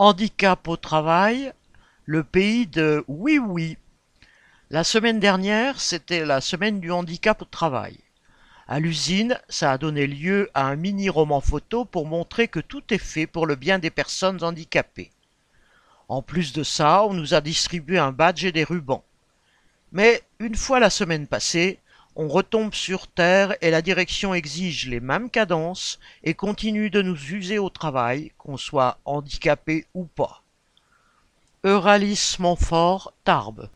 Handicap au travail, le pays de oui oui. La semaine dernière, c'était la semaine du handicap au travail. À l'usine, ça a donné lieu à un mini-roman photo pour montrer que tout est fait pour le bien des personnes handicapées. En plus de ça, on nous a distribué un badge et des rubans. Mais une fois la semaine passée, on retombe sur terre et la direction exige les mêmes cadences et continue de nous user au travail, qu'on soit handicapé ou pas. Euralis Montfort, Tarbes.